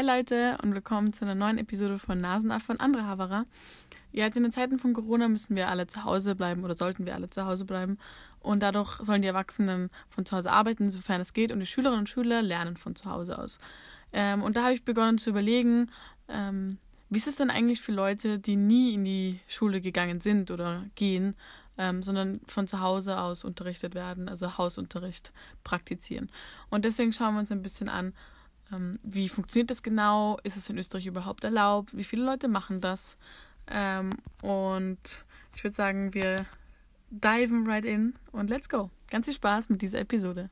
Hi Leute und willkommen zu einer neuen Episode von Nasenaf von Andere Havara. Ja, jetzt in den Zeiten von Corona müssen wir alle zu Hause bleiben oder sollten wir alle zu Hause bleiben. Und dadurch sollen die Erwachsenen von zu Hause arbeiten, sofern es geht. Und die Schülerinnen und Schüler lernen von zu Hause aus. Ähm, und da habe ich begonnen zu überlegen, ähm, wie ist es denn eigentlich für Leute, die nie in die Schule gegangen sind oder gehen, ähm, sondern von zu Hause aus unterrichtet werden, also Hausunterricht praktizieren. Und deswegen schauen wir uns ein bisschen an, wie funktioniert das genau? Ist es in Österreich überhaupt erlaubt? Wie viele Leute machen das? Ähm, und ich würde sagen, wir diven right in und let's go. Ganz viel Spaß mit dieser Episode.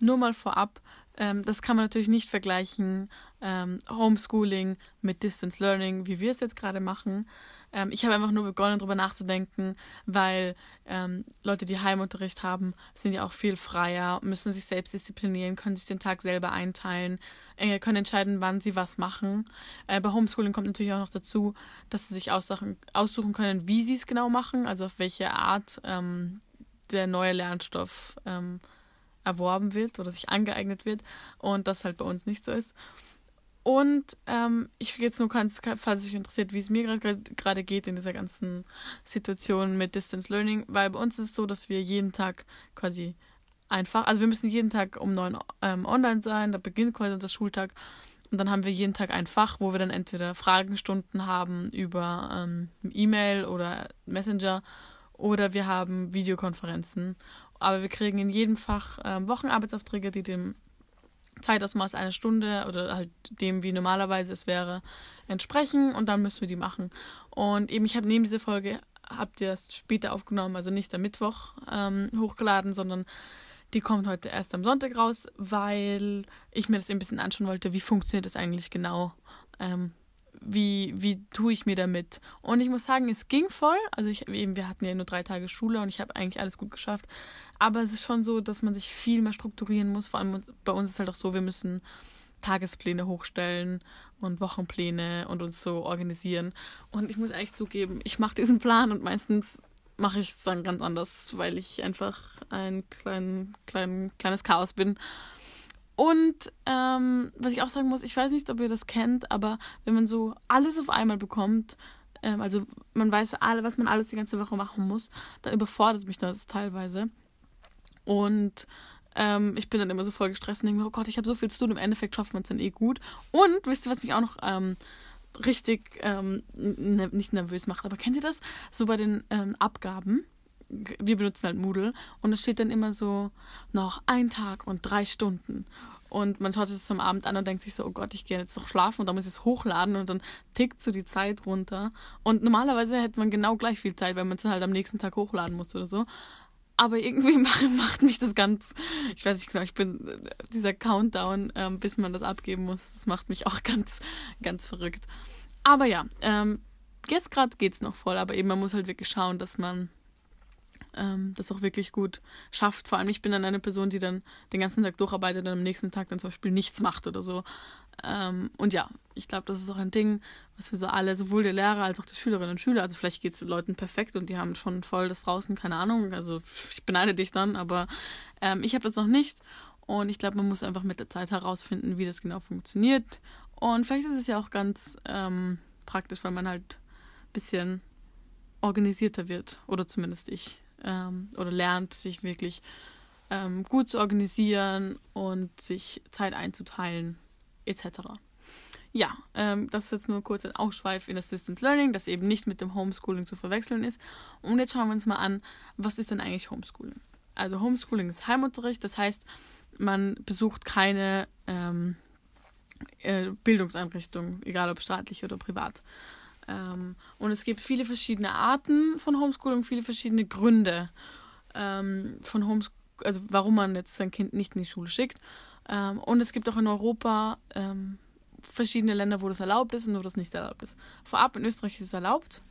Nur mal vorab, ähm, das kann man natürlich nicht vergleichen, ähm, Homeschooling mit Distance Learning, wie wir es jetzt gerade machen. Ähm, ich habe einfach nur begonnen, darüber nachzudenken, weil ähm, Leute, die Heimunterricht haben, sind ja auch viel freier, müssen sich selbst disziplinieren, können sich den Tag selber einteilen, äh, können entscheiden, wann sie was machen. Äh, bei Homeschooling kommt natürlich auch noch dazu, dass sie sich aussuchen, aussuchen können, wie sie es genau machen, also auf welche Art ähm, der neue Lernstoff ähm, erworben wird oder sich angeeignet wird und das halt bei uns nicht so ist. Und ähm, ich jetzt nur ganz, falls euch interessiert, wie es mir gerade geht in dieser ganzen Situation mit Distance Learning, weil bei uns ist es so, dass wir jeden Tag quasi einfach, also wir müssen jeden Tag um neun ähm, online sein, da beginnt quasi unser Schultag und dann haben wir jeden Tag ein Fach, wo wir dann entweder Fragenstunden haben über ähm, E-Mail oder Messenger oder wir haben Videokonferenzen. Aber wir kriegen in jedem Fach ähm, Wochenarbeitsaufträge, die dem Zeitausmaß einer Stunde oder halt dem, wie normalerweise es wäre, entsprechen und dann müssen wir die machen. Und eben, ich habe neben dieser Folge, habt ihr es später aufgenommen, also nicht am Mittwoch ähm, hochgeladen, sondern die kommt heute erst am Sonntag raus, weil ich mir das ein bisschen anschauen wollte, wie funktioniert das eigentlich genau. Ähm, wie, wie tue ich mir damit? Und ich muss sagen, es ging voll. Also ich eben, wir hatten ja nur drei Tage Schule und ich habe eigentlich alles gut geschafft. Aber es ist schon so, dass man sich viel mehr strukturieren muss. Vor allem bei uns ist es halt auch so, wir müssen Tagespläne hochstellen und Wochenpläne und uns so organisieren. Und ich muss echt zugeben, ich mache diesen Plan und meistens mache ich es dann ganz anders, weil ich einfach ein klein, klein, kleines Chaos bin. Und ähm, was ich auch sagen muss, ich weiß nicht, ob ihr das kennt, aber wenn man so alles auf einmal bekommt, ähm, also man weiß alle, was man alles die ganze Woche machen muss, dann überfordert mich das teilweise. Und ähm, ich bin dann immer so voll gestresst und denke mir, oh Gott, ich habe so viel zu tun, im Endeffekt schafft man es dann eh gut. Und wisst ihr, was mich auch noch ähm, richtig ne, nicht nervös macht, aber kennt ihr das? So bei den ähm, Abgaben wir benutzen halt Moodle und es steht dann immer so noch ein Tag und drei Stunden. Und man schaut es zum Abend an und denkt sich so, oh Gott, ich gehe jetzt noch schlafen und dann muss ich es hochladen und dann tickt so die Zeit runter. Und normalerweise hätte man genau gleich viel Zeit, wenn man es halt am nächsten Tag hochladen muss oder so. Aber irgendwie macht mich das ganz, ich weiß nicht genau, ich bin dieser Countdown, ähm, bis man das abgeben muss, das macht mich auch ganz, ganz verrückt. Aber ja, ähm, jetzt gerade geht es noch voll, aber eben man muss halt wirklich schauen, dass man ähm, das auch wirklich gut schafft. Vor allem, ich bin dann eine Person, die dann den ganzen Tag durcharbeitet und am nächsten Tag dann zum Beispiel nichts macht oder so. Ähm, und ja, ich glaube, das ist auch ein Ding, was für so alle, sowohl die Lehrer als auch die Schülerinnen und Schüler, also vielleicht geht es Leuten perfekt und die haben schon voll das draußen, keine Ahnung. Also ich beneide dich dann, aber ähm, ich habe das noch nicht. Und ich glaube, man muss einfach mit der Zeit herausfinden, wie das genau funktioniert. Und vielleicht ist es ja auch ganz ähm, praktisch, weil man halt ein bisschen organisierter wird. Oder zumindest ich ähm, oder lernt, sich wirklich ähm, gut zu organisieren und sich Zeit einzuteilen, etc. Ja, ähm, das ist jetzt nur kurz ein Ausschweif in das Distance Learning, das eben nicht mit dem Homeschooling zu verwechseln ist. Und jetzt schauen wir uns mal an, was ist denn eigentlich Homeschooling? Also Homeschooling ist Heimunterricht, das heißt, man besucht keine ähm, äh, Bildungseinrichtung, egal ob staatlich oder privat. Ähm, und es gibt viele verschiedene Arten von Homeschooling, viele verschiedene Gründe ähm, von Homeschooling, also warum man jetzt sein Kind nicht in die Schule schickt. Ähm, und es gibt auch in Europa ähm, verschiedene Länder, wo das erlaubt ist und wo das nicht erlaubt ist. Vorab in Österreich ist es erlaubt.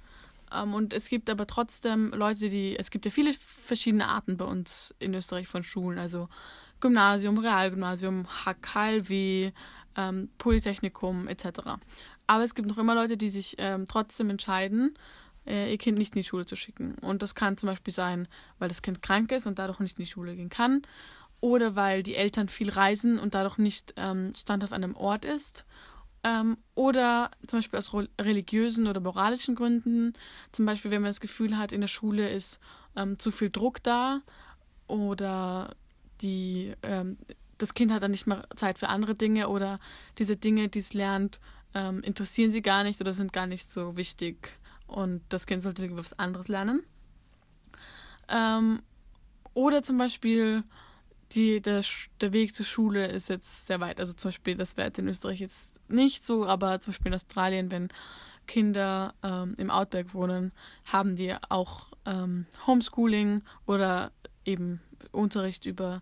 Ähm, und es gibt aber trotzdem Leute, die, es gibt ja viele verschiedene Arten bei uns in Österreich von Schulen, also Gymnasium, Realgymnasium, HKLW, ähm, Polytechnikum etc. Aber es gibt noch immer Leute, die sich ähm, trotzdem entscheiden, äh, ihr Kind nicht in die Schule zu schicken. Und das kann zum Beispiel sein, weil das Kind krank ist und dadurch nicht in die Schule gehen kann. Oder weil die Eltern viel reisen und dadurch nicht ähm, standhaft an einem Ort ist. Ähm, oder zum Beispiel aus religiösen oder moralischen Gründen. Zum Beispiel, wenn man das Gefühl hat, in der Schule ist ähm, zu viel Druck da oder die, ähm, das Kind hat dann nicht mehr Zeit für andere Dinge oder diese Dinge, die es lernt, ähm, interessieren sie gar nicht oder sind gar nicht so wichtig und das Kind sollte etwas anderes lernen. Ähm, oder zum Beispiel die, der, der Weg zur Schule ist jetzt sehr weit. Also zum Beispiel, das wäre jetzt in Österreich jetzt nicht so, aber zum Beispiel in Australien, wenn Kinder ähm, im Outback wohnen, haben die auch ähm, Homeschooling oder eben Unterricht über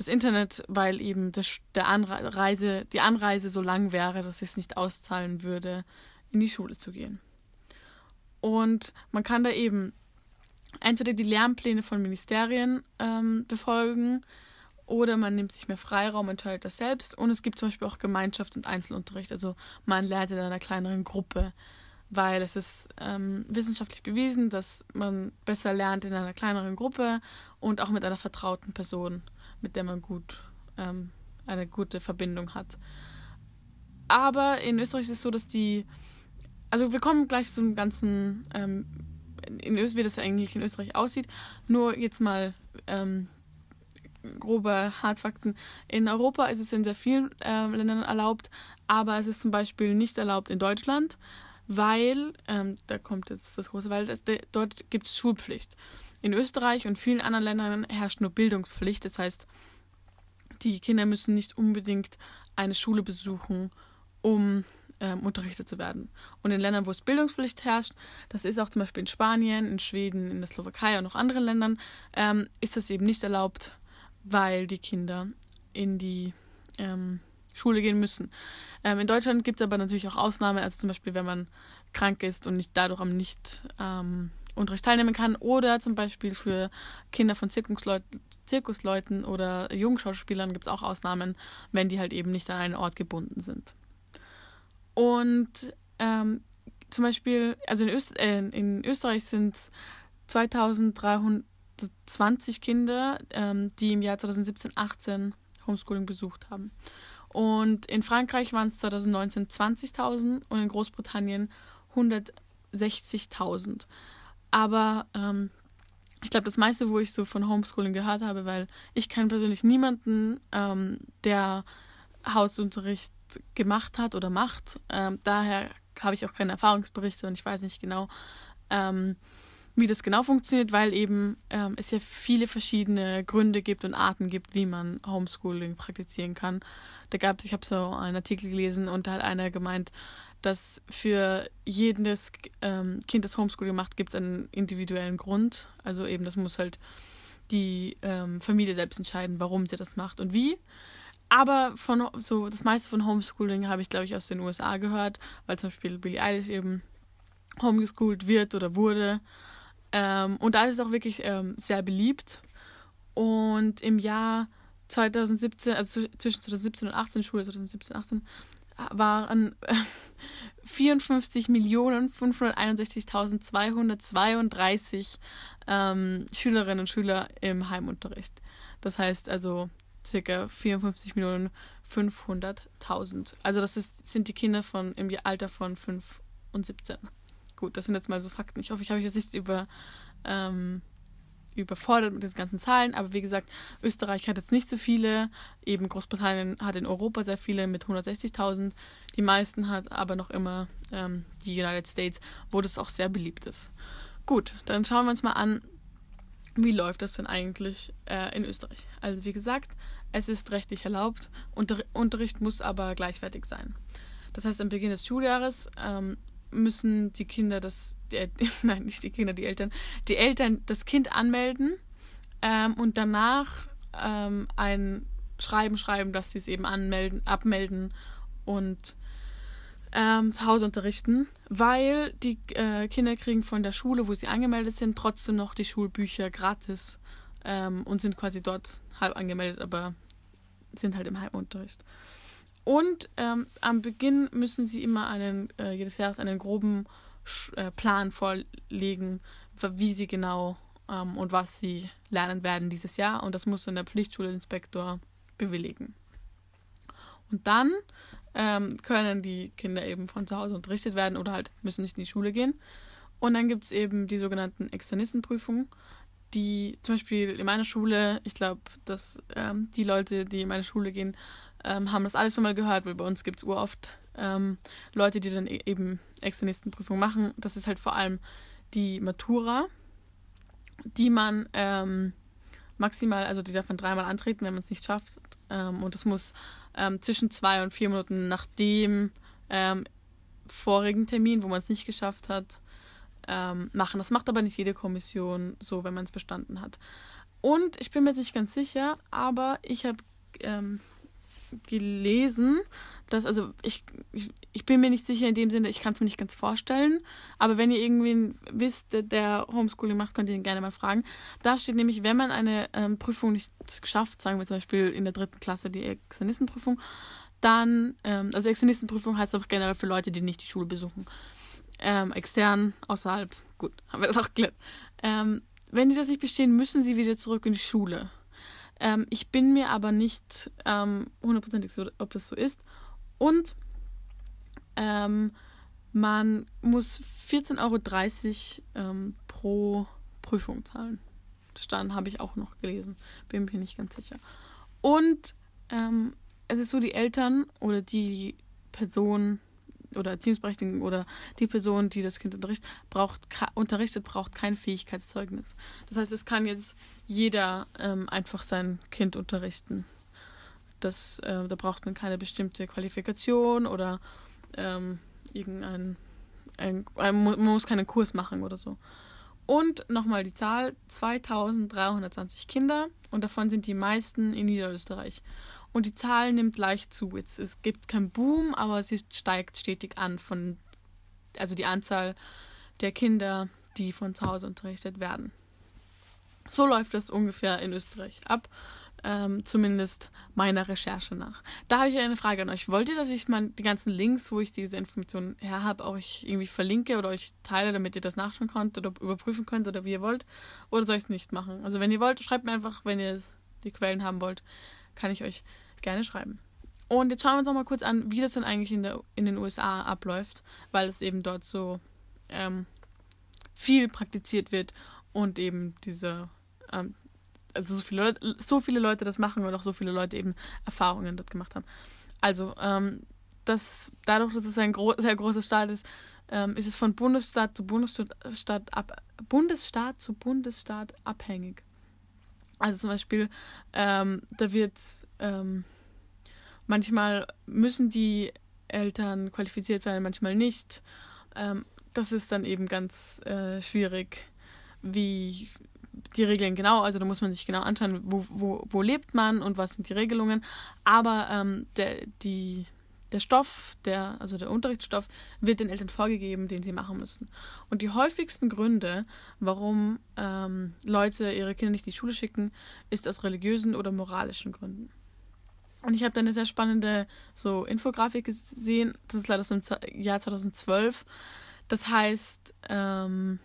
das Internet, weil eben das, der Anreise, die Anreise so lang wäre, dass es nicht auszahlen würde, in die Schule zu gehen. Und man kann da eben entweder die Lernpläne von Ministerien ähm, befolgen oder man nimmt sich mehr Freiraum und teilt das selbst. Und es gibt zum Beispiel auch Gemeinschafts- und Einzelunterricht. Also man lernt in einer kleineren Gruppe, weil es ist ähm, wissenschaftlich bewiesen, dass man besser lernt in einer kleineren Gruppe und auch mit einer vertrauten Person, mit der man gut ähm, eine gute Verbindung hat. Aber in Österreich ist es so, dass die also wir kommen gleich zum ganzen, ähm, in Österreich, wie das eigentlich in Österreich aussieht. Nur jetzt mal ähm, grobe Hardfakten. In Europa ist es in sehr vielen äh, Ländern erlaubt, aber es ist zum Beispiel nicht erlaubt in Deutschland, weil, ähm, da kommt jetzt das große Weil, das, de, dort gibt es Schulpflicht. In Österreich und vielen anderen Ländern herrscht nur Bildungspflicht. Das heißt, die Kinder müssen nicht unbedingt eine Schule besuchen, um ähm, unterrichtet zu werden. Und in Ländern, wo es Bildungspflicht herrscht, das ist auch zum Beispiel in Spanien, in Schweden, in der Slowakei und noch anderen Ländern, ähm, ist das eben nicht erlaubt, weil die Kinder in die ähm, Schule gehen müssen. Ähm, in Deutschland gibt es aber natürlich auch Ausnahmen, also zum Beispiel, wenn man krank ist und nicht dadurch am nicht ähm, Unterricht teilnehmen kann oder zum Beispiel für Kinder von Zirkusleut Zirkusleuten oder Jungschauspielern gibt es auch Ausnahmen, wenn die halt eben nicht an einen Ort gebunden sind. Und ähm, zum Beispiel, also in, Öst äh, in Österreich sind es 2320 Kinder, ähm, die im Jahr 2017, 18 Homeschooling besucht haben. Und in Frankreich waren es 2019 20.000 und in Großbritannien 160.000. Aber ähm, ich glaube, das meiste, wo ich so von Homeschooling gehört habe, weil ich kenne persönlich niemanden, ähm, der Hausunterricht gemacht hat oder macht. Ähm, daher habe ich auch keine Erfahrungsberichte und ich weiß nicht genau, ähm, wie das genau funktioniert, weil eben ähm, es ja viele verschiedene Gründe gibt und Arten gibt, wie man Homeschooling praktizieren kann. Da gab es, ich habe so einen Artikel gelesen und da hat einer gemeint, dass für jedes ähm, Kind, das Homeschooling macht, gibt es einen individuellen Grund. Also eben, das muss halt die ähm, Familie selbst entscheiden, warum sie das macht und wie. Aber von so das meiste von Homeschooling habe ich, glaube ich, aus den USA gehört, weil zum Beispiel Billie Eilish eben homeschooled wird oder wurde. Ähm, und da ist es auch wirklich ähm, sehr beliebt. Und im Jahr 2017, also zwischen 2017 und 18, Schule 2017 und 18, waren äh, 54.561.232 ähm, Schülerinnen und Schüler im Heimunterricht. Das heißt also circa 54.500.000. Also das ist, sind die Kinder von im Alter von 5 und 17. Gut, das sind jetzt mal so Fakten. Ich hoffe, ich habe euch jetzt nicht über, ähm, überfordert mit diesen ganzen Zahlen, aber wie gesagt, Österreich hat jetzt nicht so viele, eben Großbritannien hat in Europa sehr viele mit 160.000, die meisten hat aber noch immer ähm, die United States, wo das auch sehr beliebt ist. Gut, dann schauen wir uns mal an, wie läuft das denn eigentlich äh, in Österreich? Also wie gesagt, es ist rechtlich erlaubt, Unter Unterricht muss aber gleichwertig sein. Das heißt, am Beginn des Schuljahres ähm, müssen die Kinder das, die, nein, nicht die Kinder, die Eltern, die Eltern das Kind anmelden ähm, und danach ähm, ein Schreiben schreiben, dass sie es eben anmelden, abmelden und ähm, zu Hause unterrichten, weil die äh, Kinder kriegen von der Schule, wo sie angemeldet sind, trotzdem noch die Schulbücher gratis ähm, und sind quasi dort halb angemeldet, aber sind halt im Heimunterricht. Und ähm, am Beginn müssen sie immer einen, äh, jedes Jahres einen groben äh, Plan vorlegen, wie sie genau ähm, und was sie lernen werden dieses Jahr. Und das muss dann der Pflichtschulinspektor bewilligen. Und dann ähm, können die Kinder eben von zu Hause unterrichtet werden oder halt müssen nicht in die Schule gehen. Und dann gibt es eben die sogenannten Externistenprüfungen, die zum Beispiel in meiner Schule, ich glaube, dass ähm, die Leute, die in meine Schule gehen, ähm, haben das alles schon mal gehört, weil bei uns gibt es uroft ähm, Leute, die dann e eben Externistenprüfungen machen. Das ist halt vor allem die Matura, die man ähm, maximal, also die darf man dreimal antreten, wenn man es nicht schafft. Ähm, und es muss ähm, zwischen zwei und vier Minuten nach dem ähm, vorigen Termin, wo man es nicht geschafft hat, machen. Das macht aber nicht jede Kommission so, wenn man es bestanden hat. Und ich bin mir jetzt nicht ganz sicher, aber ich habe ähm, gelesen, dass, also ich, ich, ich, bin mir nicht sicher in dem Sinne, ich kann es mir nicht ganz vorstellen, aber wenn ihr irgendwen wisst, der, Homeschooling macht, könnt ihr ihn gerne mal fragen. Da steht nämlich, wenn man eine ähm, Prüfung nicht schafft, sagen wir zum Beispiel in der dritten Klasse die Externistenprüfung, dann, ähm, also Externistenprüfung heißt einfach generell für Leute, die nicht die Schule besuchen. Ähm, extern, außerhalb, gut, haben wir das auch geklärt. Ähm, wenn die das nicht bestehen, müssen sie wieder zurück in die Schule. Ähm, ich bin mir aber nicht ähm, hundertprozentig so, ob das so ist. Und ähm, man muss 14,30 Euro ähm, pro Prüfung zahlen. Stand habe ich auch noch gelesen. Bin mir nicht ganz sicher. Und ähm, es ist so, die Eltern oder die Person oder Erziehungsberechtigten oder die Person, die das Kind unterrichtet, braucht, unterrichtet, braucht kein Fähigkeitszeugnis. Das heißt, es kann jetzt jeder ähm, einfach sein Kind unterrichten. Das, äh, da braucht man keine bestimmte Qualifikation oder ähm, irgendein, ein, ein, man muss keinen Kurs machen oder so. Und nochmal die Zahl, 2320 Kinder und davon sind die meisten in Niederösterreich. Und die Zahl nimmt leicht zu. Jetzt, es gibt keinen Boom, aber sie steigt stetig an von, also die Anzahl der Kinder, die von zu Hause unterrichtet werden. So läuft das ungefähr in Österreich ab, ähm, zumindest meiner Recherche nach. Da habe ich eine Frage an euch. Wollt ihr, dass ich mal die ganzen Links, wo ich diese Informationen her habe, euch irgendwie verlinke oder euch teile, damit ihr das nachschauen könnt oder überprüfen könnt oder wie ihr wollt? Oder soll ich es nicht machen? Also wenn ihr wollt, schreibt mir einfach, wenn ihr die Quellen haben wollt kann ich euch gerne schreiben. Und jetzt schauen wir uns noch mal kurz an, wie das dann eigentlich in, der, in den USA abläuft, weil es eben dort so ähm, viel praktiziert wird und eben diese, ähm, also so viele, Leute, so viele Leute das machen und auch so viele Leute eben Erfahrungen dort gemacht haben. Also, ähm, das, dadurch, dass es ein gro sehr großer Staat ist, ähm, ist es von Bundesstaat zu Bundesstaat, ab, Bundesstaat zu Bundesstaat abhängig. Also zum Beispiel, ähm, da wird ähm, manchmal müssen die Eltern qualifiziert werden, manchmal nicht. Ähm, das ist dann eben ganz äh, schwierig, wie die Regeln genau, also da muss man sich genau anschauen, wo, wo, wo lebt man und was sind die Regelungen. Aber ähm, der, die der Stoff, der, also der Unterrichtsstoff, wird den Eltern vorgegeben, den sie machen müssen. Und die häufigsten Gründe, warum ähm, Leute ihre Kinder nicht in die Schule schicken, ist aus religiösen oder moralischen Gründen. Und ich habe da eine sehr spannende so Infografik gesehen, das ist leider aus dem Jahr 2012. Das heißt, ähm,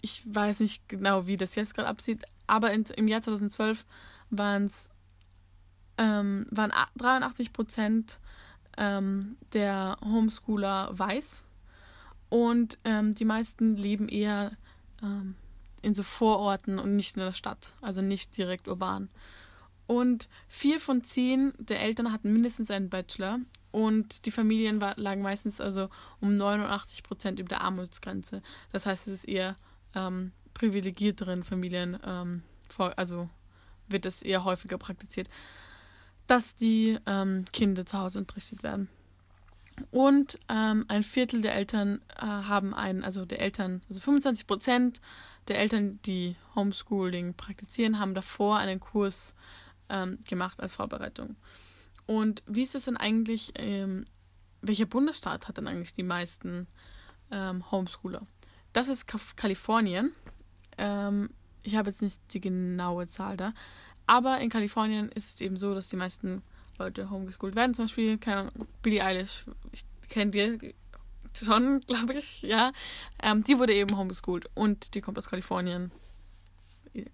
ich weiß nicht genau, wie das jetzt gerade absieht, aber in, im Jahr 2012 waren's, ähm, waren 83 Prozent ähm, der Homeschooler weiß. Und ähm, die meisten leben eher ähm, in so Vororten und nicht in der Stadt, also nicht direkt urban. Und vier von zehn der Eltern hatten mindestens einen Bachelor und die Familien war, lagen meistens also um 89 Prozent über der Armutsgrenze. Das heißt, es ist eher ähm, privilegierteren Familien, ähm, vor, also wird es eher häufiger praktiziert dass die ähm, Kinder zu Hause unterrichtet werden. Und ähm, ein Viertel der Eltern äh, haben einen, also der Eltern, also 25 Prozent der Eltern, die Homeschooling praktizieren, haben davor einen Kurs ähm, gemacht als Vorbereitung. Und wie ist es denn eigentlich, ähm, welcher Bundesstaat hat denn eigentlich die meisten ähm, Homeschooler? Das ist Kalifornien. Ähm, ich habe jetzt nicht die genaue Zahl da, aber in Kalifornien ist es eben so, dass die meisten Leute homeschooled werden. Zum Beispiel, keine Ahnung, Billie Eilish, ich kenne wir, schon, glaube ich, ja. Ähm, die wurde eben homeschooled und die kommt aus Kalifornien.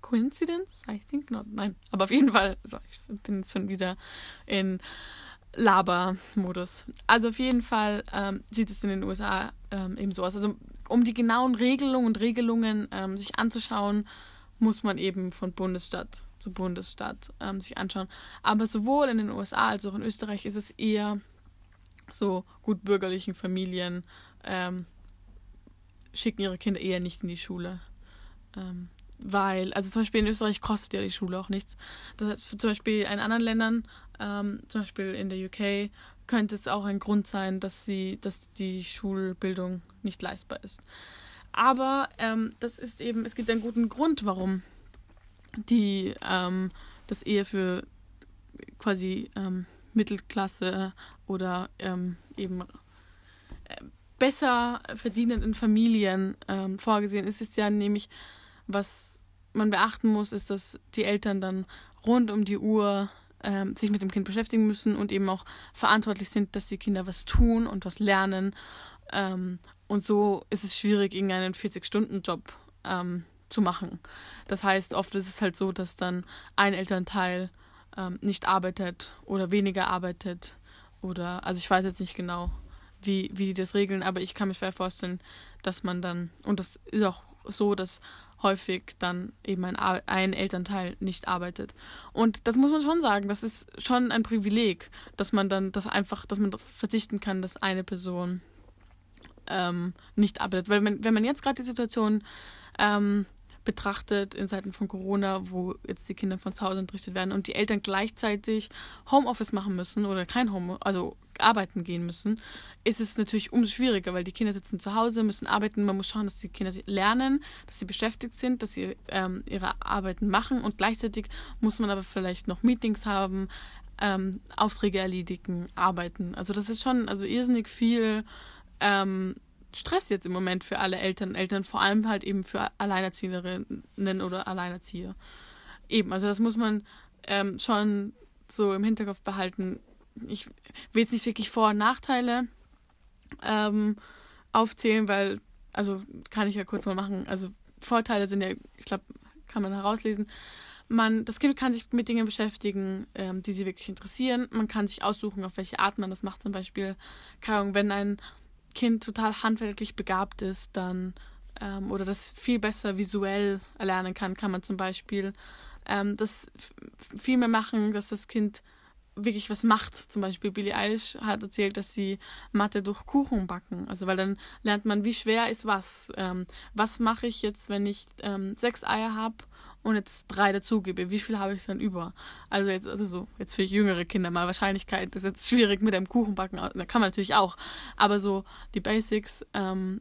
Coincidence? I think not. Nein, aber auf jeden Fall, so, ich bin jetzt schon wieder in Laber-Modus. Also auf jeden Fall ähm, sieht es in den USA ähm, eben so aus. Also um die genauen Regelungen und Regelungen ähm, sich anzuschauen, muss man eben von Bundesstaat zu Bundesstaat ähm, sich anschauen. Aber sowohl in den USA als auch in Österreich ist es eher so gut bürgerlichen Familien ähm, schicken ihre Kinder eher nicht in die Schule. Ähm, weil, also zum Beispiel in Österreich kostet ja die Schule auch nichts. Das heißt, zum Beispiel in anderen Ländern, ähm, zum Beispiel in der UK, könnte es auch ein Grund sein, dass sie, dass die Schulbildung nicht leistbar ist. Aber ähm, das ist eben, es gibt einen guten Grund, warum die ähm, das eher für quasi ähm, Mittelklasse oder ähm, eben äh, besser verdienenden Familien ähm, vorgesehen ist, ist ja nämlich, was man beachten muss, ist, dass die Eltern dann rund um die Uhr ähm, sich mit dem Kind beschäftigen müssen und eben auch verantwortlich sind, dass die Kinder was tun und was lernen. Ähm, und so ist es schwierig, irgendeinen 40-Stunden-Job ähm, zu machen. Das heißt, oft ist es halt so, dass dann ein Elternteil ähm, nicht arbeitet oder weniger arbeitet oder, also ich weiß jetzt nicht genau, wie, wie die das regeln, aber ich kann mir schwer vorstellen, dass man dann, und das ist auch so, dass häufig dann eben ein, ein Elternteil nicht arbeitet. Und das muss man schon sagen, das ist schon ein Privileg, dass man dann das einfach, dass man verzichten kann, dass eine Person ähm, nicht arbeitet. Weil man, wenn man jetzt gerade die Situation ähm, betrachtet in Zeiten von Corona, wo jetzt die Kinder von zu Hause unterrichtet werden und die Eltern gleichzeitig Homeoffice machen müssen oder kein Home, also arbeiten gehen müssen, ist es natürlich umso schwieriger, weil die Kinder sitzen zu Hause, müssen arbeiten. Man muss schauen, dass die Kinder lernen, dass sie beschäftigt sind, dass sie ähm, ihre Arbeiten machen und gleichzeitig muss man aber vielleicht noch Meetings haben, ähm, Aufträge erledigen, arbeiten. Also das ist schon also irrsinnig viel ähm, Stress jetzt im Moment für alle Eltern, Eltern vor allem halt eben für Alleinerzieherinnen oder Alleinerzieher. Eben, also das muss man ähm, schon so im Hinterkopf behalten. Ich will jetzt nicht wirklich Vor- und Nachteile ähm, aufzählen, weil, also kann ich ja kurz mal machen. Also Vorteile sind ja, ich glaube, kann man herauslesen. Man, das Kind kann sich mit Dingen beschäftigen, ähm, die sie wirklich interessieren. Man kann sich aussuchen, auf welche Art man das macht. Zum Beispiel, keine Ahnung, wenn ein Kind total handwerklich begabt ist, dann ähm, oder das viel besser visuell erlernen kann, kann man zum Beispiel ähm, das viel mehr machen, dass das Kind wirklich was macht. Zum Beispiel Billie Eilish hat erzählt, dass sie Mathe durch Kuchen backen. Also weil dann lernt man, wie schwer ist was. Ähm, was mache ich jetzt, wenn ich ähm, sechs Eier habe und jetzt drei dazugebe, wie viel habe ich dann über? Also jetzt, also so, jetzt für jüngere Kinder mal Wahrscheinlichkeit ist jetzt schwierig mit einem Kuchenbacken, da kann man natürlich auch, aber so die Basics ähm,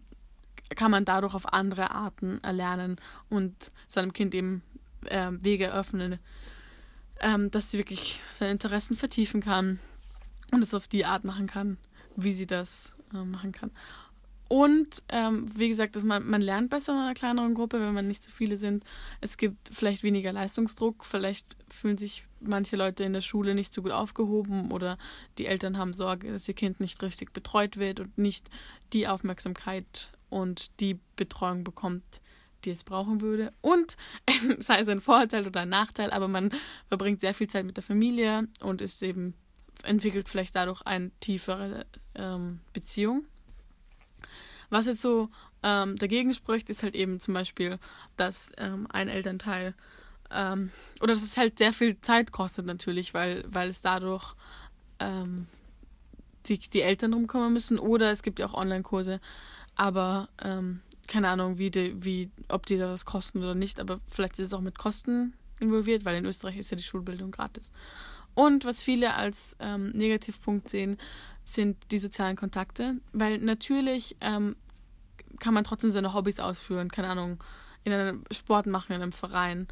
kann man dadurch auf andere Arten erlernen und seinem Kind eben äh, Wege öffnen, ähm, dass sie wirklich seine Interessen vertiefen kann und es auf die Art machen kann, wie sie das äh, machen kann. Und ähm, wie gesagt, dass man, man lernt besser in einer kleineren Gruppe, wenn man nicht zu viele sind. Es gibt vielleicht weniger Leistungsdruck, vielleicht fühlen sich manche Leute in der Schule nicht so gut aufgehoben oder die Eltern haben Sorge, dass ihr Kind nicht richtig betreut wird und nicht die Aufmerksamkeit und die Betreuung bekommt, die es brauchen würde. Und sei es ein Vorteil oder ein Nachteil, aber man verbringt sehr viel Zeit mit der Familie und ist eben entwickelt vielleicht dadurch eine tiefere ähm, Beziehung. Was jetzt so ähm, dagegen spricht, ist halt eben zum Beispiel, dass ähm, ein Elternteil ähm, oder dass es halt sehr viel Zeit kostet natürlich, weil, weil es dadurch ähm, die, die Eltern drum kümmern müssen. Oder es gibt ja auch Online-Kurse, aber ähm, keine Ahnung, wie die, wie, ob die da was kosten oder nicht, aber vielleicht ist es auch mit Kosten involviert, weil in Österreich ist ja die Schulbildung gratis. Und was viele als ähm, Negativpunkt sehen, sind die sozialen Kontakte, weil natürlich ähm, kann man trotzdem seine Hobbys ausführen, keine Ahnung, in einem Sport machen, in einem Verein,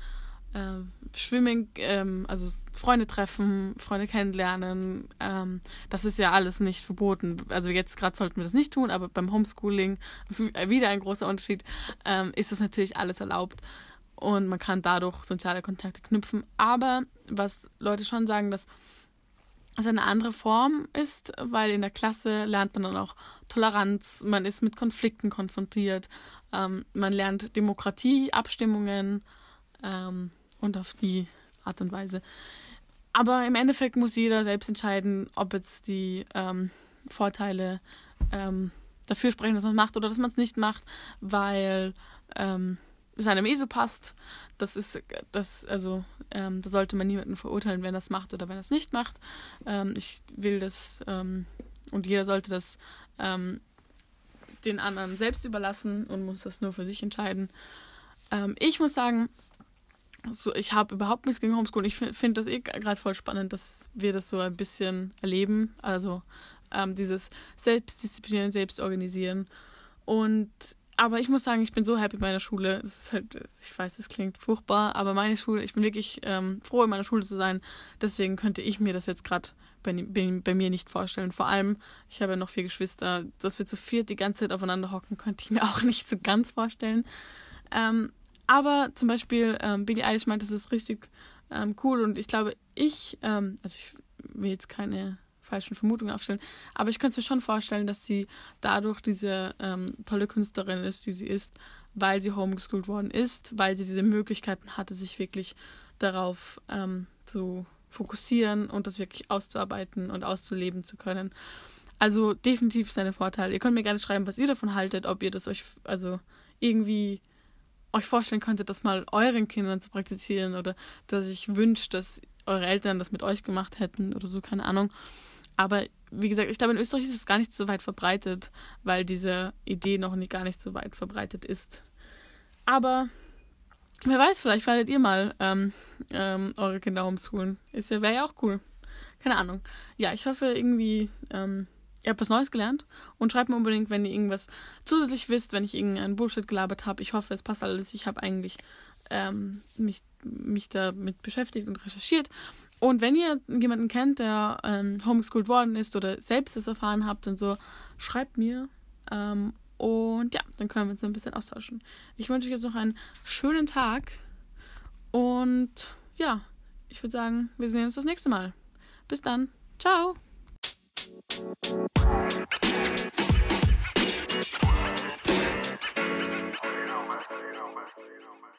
äh, Schwimmen, ähm, also Freunde treffen, Freunde kennenlernen, ähm, das ist ja alles nicht verboten. Also jetzt gerade sollten wir das nicht tun, aber beim Homeschooling, wieder ein großer Unterschied, ähm, ist das natürlich alles erlaubt und man kann dadurch soziale Kontakte knüpfen. Aber was Leute schon sagen, dass es eine andere Form ist, weil in der Klasse lernt man dann auch Toleranz, man ist mit Konflikten konfrontiert, ähm, man lernt Demokratie, Abstimmungen ähm, und auf die Art und Weise. Aber im Endeffekt muss jeder selbst entscheiden, ob jetzt die ähm, Vorteile ähm, dafür sprechen, dass man es macht oder dass man es nicht macht, weil ähm, es einem eh so passt. Das ist, das, also, ähm, da sollte man niemanden verurteilen, wenn es macht oder wenn es nicht macht. Ähm, ich will das, ähm, und jeder sollte das ähm, den anderen selbst überlassen und muss das nur für sich entscheiden. Ähm, ich muss sagen, so, ich habe überhaupt nichts gegen Homeschooling. Ich finde das eh gerade voll spannend, dass wir das so ein bisschen erleben. Also ähm, dieses Selbstdisziplinieren, Selbstorganisieren. Und aber ich muss sagen, ich bin so happy mit meiner Schule. Das ist halt, ich weiß, das klingt furchtbar, aber meine Schule, ich bin wirklich ähm, froh, in meiner Schule zu sein. Deswegen könnte ich mir das jetzt gerade bei, bei, bei, mir nicht vorstellen. Vor allem, ich habe ja noch vier Geschwister, dass wir zu viert die ganze Zeit aufeinander hocken, könnte ich mir auch nicht so ganz vorstellen. Ähm, aber zum Beispiel, ähm, Billie Eilish meint, das ist richtig ähm, cool und ich glaube, ich, ähm, also ich will jetzt keine falschen Vermutungen aufstellen. Aber ich könnte mir schon vorstellen, dass sie dadurch diese ähm, tolle Künstlerin ist, die sie ist, weil sie homeschooled worden ist, weil sie diese Möglichkeiten hatte, sich wirklich darauf ähm, zu fokussieren und das wirklich auszuarbeiten und auszuleben zu können. Also definitiv seine Vorteile. Ihr könnt mir gerne schreiben, was ihr davon haltet, ob ihr das euch also irgendwie euch vorstellen könntet, das mal euren Kindern zu praktizieren oder dass ich wünsche, dass eure Eltern das mit euch gemacht hätten oder so, keine Ahnung. Aber wie gesagt, ich glaube, in Österreich ist es gar nicht so weit verbreitet, weil diese Idee noch nicht, gar nicht so weit verbreitet ist. Aber wer weiß, vielleicht werdet ihr mal ähm, ähm, eure Kinder homeschoolen. Ja, wäre ja auch cool. Keine Ahnung. Ja, ich hoffe irgendwie, ähm, ihr habt was Neues gelernt und schreibt mir unbedingt, wenn ihr irgendwas zusätzlich wisst, wenn ich irgendeinen Bullshit gelabert habe. Ich hoffe, es passt alles. Ich habe eigentlich ähm, mich, mich damit beschäftigt und recherchiert und wenn ihr jemanden kennt, der ähm, homeschooled worden ist oder selbst das erfahren habt und so, schreibt mir. Ähm, und ja, dann können wir uns ein bisschen austauschen. Ich wünsche euch jetzt noch einen schönen Tag. Und ja, ich würde sagen, wir sehen uns das nächste Mal. Bis dann. Ciao. you know, man.